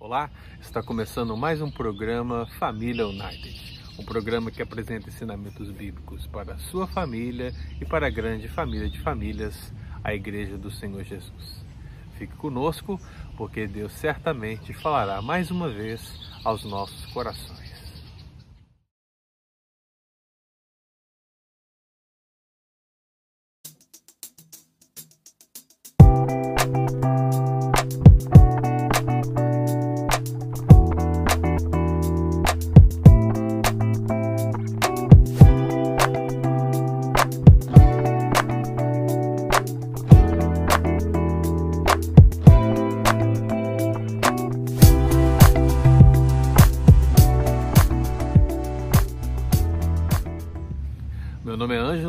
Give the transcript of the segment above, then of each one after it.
Olá, está começando mais um programa Família United, um programa que apresenta ensinamentos bíblicos para a sua família e para a grande família de famílias, a Igreja do Senhor Jesus. Fique conosco, porque Deus certamente falará mais uma vez aos nossos corações.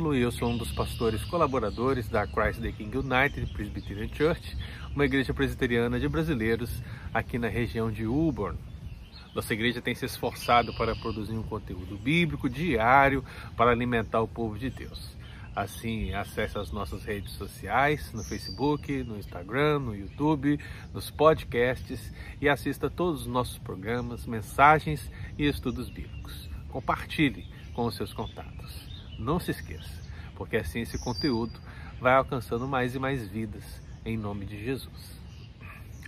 Ângelo e eu sou um dos pastores colaboradores da Christ the King United Presbyterian Church, uma igreja presbiteriana de brasileiros aqui na região de Auburn. Nossa igreja tem se esforçado para produzir um conteúdo bíblico diário para alimentar o povo de Deus. Assim, acesse as nossas redes sociais, no Facebook, no Instagram, no YouTube, nos podcasts e assista todos os nossos programas, mensagens e estudos bíblicos. Compartilhe com os seus contatos. Não se esqueça, porque assim esse conteúdo vai alcançando mais e mais vidas em nome de Jesus.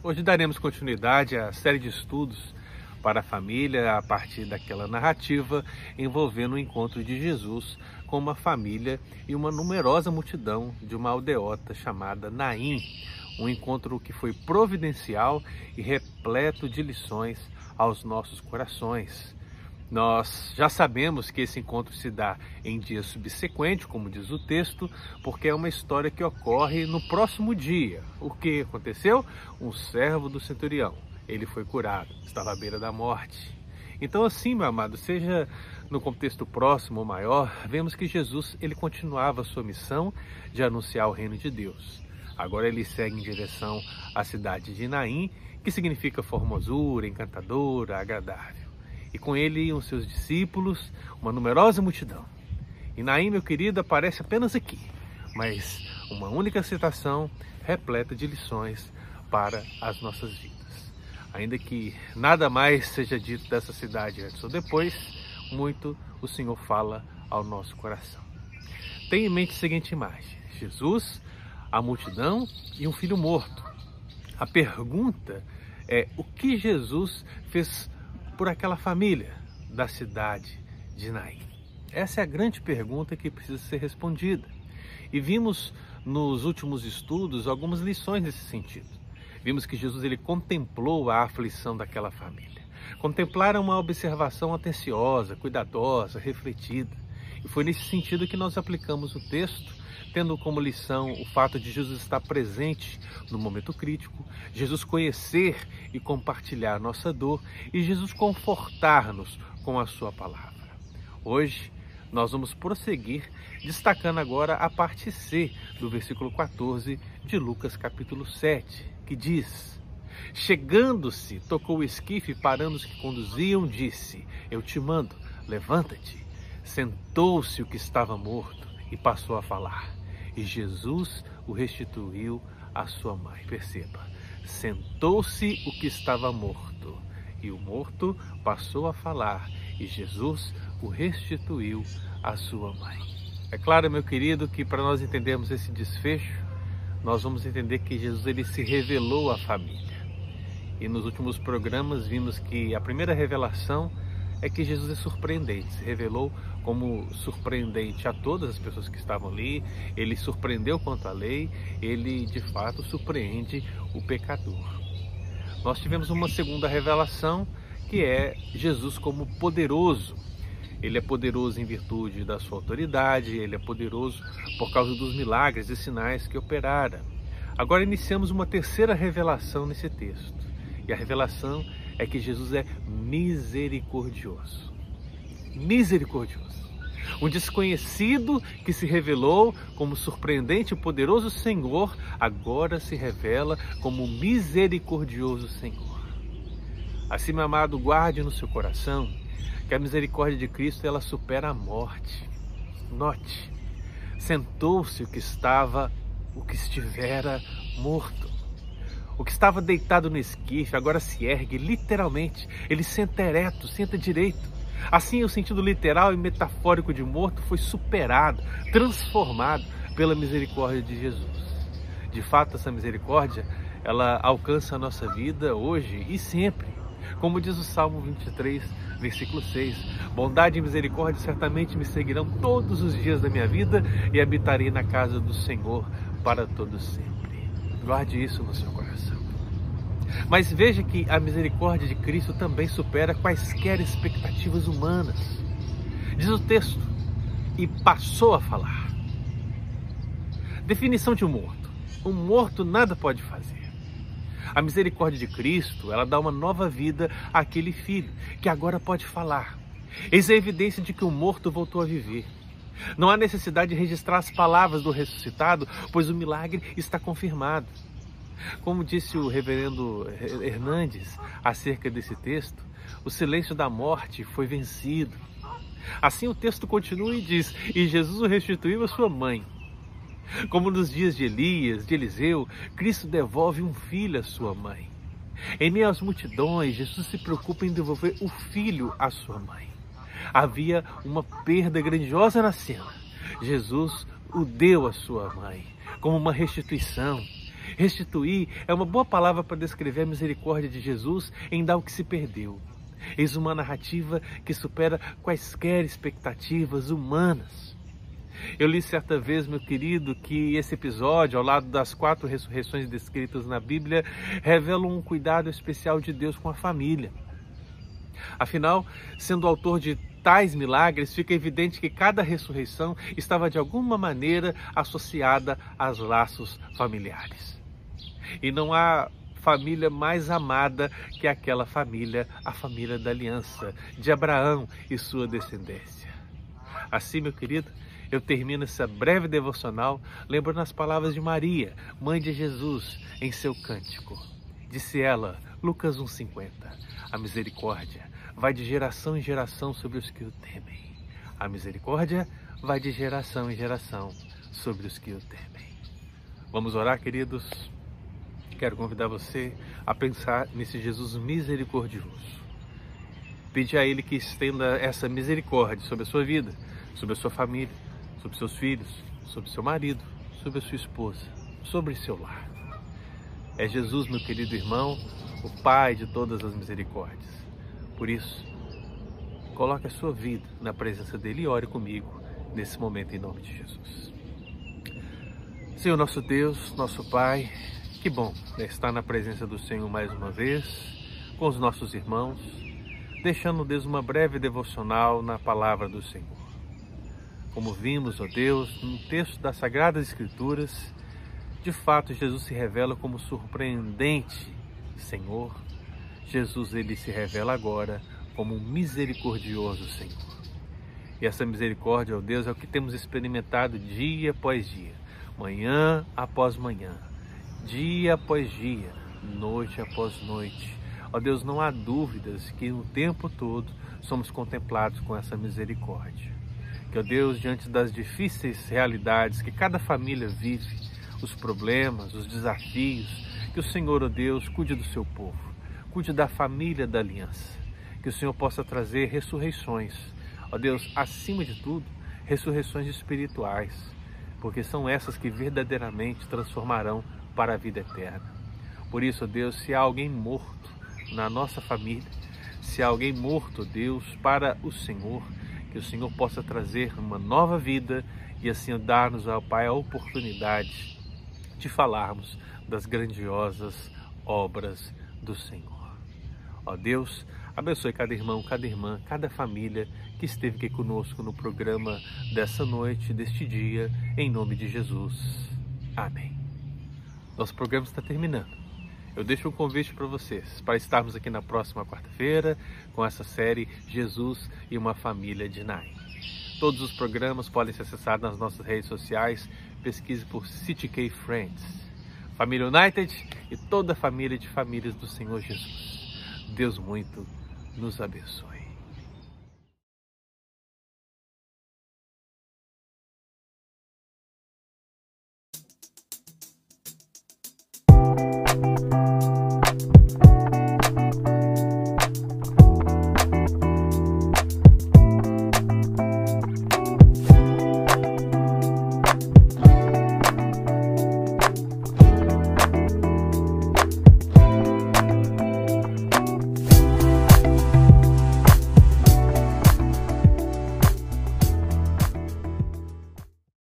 Hoje daremos continuidade à série de estudos para a família a partir daquela narrativa envolvendo o encontro de Jesus com uma família e uma numerosa multidão de uma aldeota chamada Naim, um encontro que foi providencial e repleto de lições aos nossos corações nós já sabemos que esse encontro se dá em dia subsequente, como diz o texto, porque é uma história que ocorre no próximo dia. O que aconteceu? Um servo do centurião. Ele foi curado, estava à beira da morte. Então, assim, meu amado, seja no contexto próximo ou maior, vemos que Jesus ele continuava a sua missão de anunciar o reino de Deus. Agora ele segue em direção à cidade de Naim, que significa formosura, encantadora, agradável e com ele iam seus discípulos, uma numerosa multidão. E Naim, meu querido, aparece apenas aqui, mas uma única citação repleta de lições para as nossas vidas. Ainda que nada mais seja dito dessa cidade antes ou depois, muito o Senhor fala ao nosso coração. Tenha em mente a seguinte imagem: Jesus, a multidão e um filho morto. A pergunta é o que Jesus fez por aquela família da cidade de Naim? Essa é a grande pergunta que precisa ser respondida. E vimos nos últimos estudos algumas lições nesse sentido. Vimos que Jesus ele contemplou a aflição daquela família. Contemplar uma observação atenciosa, cuidadosa, refletida. E foi nesse sentido que nós aplicamos o texto tendo como lição o fato de Jesus estar presente no momento crítico, Jesus conhecer e compartilhar nossa dor e Jesus confortar-nos com a sua palavra. Hoje nós vamos prosseguir destacando agora a parte C do versículo 14 de Lucas capítulo 7, que diz: Chegando-se, tocou o esquife, parando os que conduziam, disse: Eu te mando, levanta-te. Sentou-se o que estava morto e passou a falar e Jesus o restituiu à sua mãe. Perceba, sentou-se o que estava morto e o morto passou a falar e Jesus o restituiu à sua mãe. É claro, meu querido, que para nós entendermos esse desfecho, nós vamos entender que Jesus ele se revelou à família. E nos últimos programas vimos que a primeira revelação é que Jesus é surpreendente, se revelou como surpreendente a todas as pessoas que estavam ali, ele surpreendeu quanto à lei, ele de fato surpreende o pecador. Nós tivemos uma segunda revelação que é Jesus como poderoso. Ele é poderoso em virtude da sua autoridade, ele é poderoso por causa dos milagres e sinais que operara. Agora iniciamos uma terceira revelação nesse texto. E a revelação é que Jesus é misericordioso. Misericordioso. Um desconhecido que se revelou como surpreendente e poderoso Senhor, agora se revela como misericordioso Senhor. Assim, meu amado, guarde no seu coração que a misericórdia de Cristo ela supera a morte. Note, sentou-se o que estava, o que estivera morto. O que estava deitado no esquife agora se ergue, literalmente. Ele senta ereto, senta direito. Assim, o sentido literal e metafórico de morto foi superado, transformado pela misericórdia de Jesus. De fato, essa misericórdia, ela alcança a nossa vida hoje e sempre. Como diz o Salmo 23, versículo 6: Bondade e misericórdia certamente me seguirão todos os dias da minha vida e habitarei na casa do Senhor para todo sempre. Guarde isso no seu coração. Mas veja que a misericórdia de Cristo também supera quaisquer expectativas humanas. Diz o texto, e passou a falar. Definição de um morto. Um morto nada pode fazer. A misericórdia de Cristo, ela dá uma nova vida àquele filho que agora pode falar. Eis a evidência de que o morto voltou a viver. Não há necessidade de registrar as palavras do ressuscitado, pois o milagre está confirmado. Como disse o reverendo Hernandes acerca desse texto, o silêncio da morte foi vencido. Assim o texto continua e diz: E Jesus o restituiu a sua mãe. Como nos dias de Elias, de Eliseu, Cristo devolve um filho à sua mãe. Em meio às multidões, Jesus se preocupa em devolver o filho à sua mãe. Havia uma perda grandiosa na cena. Jesus o deu à sua mãe, como uma restituição. Restituir é uma boa palavra para descrever a misericórdia de Jesus em dar o que se perdeu. Eis uma narrativa que supera quaisquer expectativas humanas. Eu li certa vez, meu querido, que esse episódio, ao lado das quatro ressurreições descritas na Bíblia, revela um cuidado especial de Deus com a família. Afinal, sendo autor de tais milagres, fica evidente que cada ressurreição estava de alguma maneira associada aos laços familiares. E não há família mais amada que aquela família, a família da aliança, de Abraão e sua descendência. Assim, meu querido, eu termino essa breve devocional lembrando as palavras de Maria, mãe de Jesus, em seu cântico. Disse ela, Lucas 1,50, a misericórdia vai de geração em geração sobre os que o temem. A misericórdia vai de geração em geração sobre os que o temem. Vamos orar, queridos? Quero convidar você a pensar nesse Jesus misericordioso. Pedir a Ele que estenda essa misericórdia sobre a sua vida, sobre a sua família, sobre seus filhos, sobre seu marido, sobre a sua esposa, sobre seu lar. É Jesus, meu querido irmão, o Pai de todas as misericórdias. Por isso, coloque a sua vida na presença dele e ore comigo nesse momento em nome de Jesus. Senhor nosso Deus, nosso Pai, que bom estar na presença do Senhor mais uma vez, com os nossos irmãos, deixando, Deus, uma breve devocional na palavra do Senhor. Como vimos, ó Deus, no texto das Sagradas Escrituras, de fato Jesus se revela como surpreendente Senhor, Jesus ele se revela agora como um misericordioso Senhor. E essa misericórdia, ó Deus, é o que temos experimentado dia após dia, manhã após manhã, dia após dia, noite após noite. Ó Deus, não há dúvidas que o tempo todo somos contemplados com essa misericórdia. Que, ó Deus, diante das difíceis realidades que cada família vive, os problemas, os desafios, que o Senhor, ó Deus, cuide do seu povo cuide da família da aliança. Que o Senhor possa trazer ressurreições. Ó Deus, acima de tudo, ressurreições espirituais, porque são essas que verdadeiramente transformarão para a vida eterna. Por isso, Deus, se há alguém morto na nossa família, se há alguém morto, Deus, para o Senhor, que o Senhor possa trazer uma nova vida e assim dar-nos, ao Pai, a oportunidade de falarmos das grandiosas obras do Senhor. Ó Deus, abençoe cada irmão, cada irmã, cada família que esteve aqui conosco no programa dessa noite, deste dia, em nome de Jesus. Amém. Nosso programa está terminando. Eu deixo um convite para vocês, para estarmos aqui na próxima quarta-feira com essa série Jesus e uma família de Nain. Todos os programas podem ser acessados nas nossas redes sociais. Pesquise por CityK Friends, Família United e toda a família de famílias do Senhor Jesus. Deus muito nos abençoe.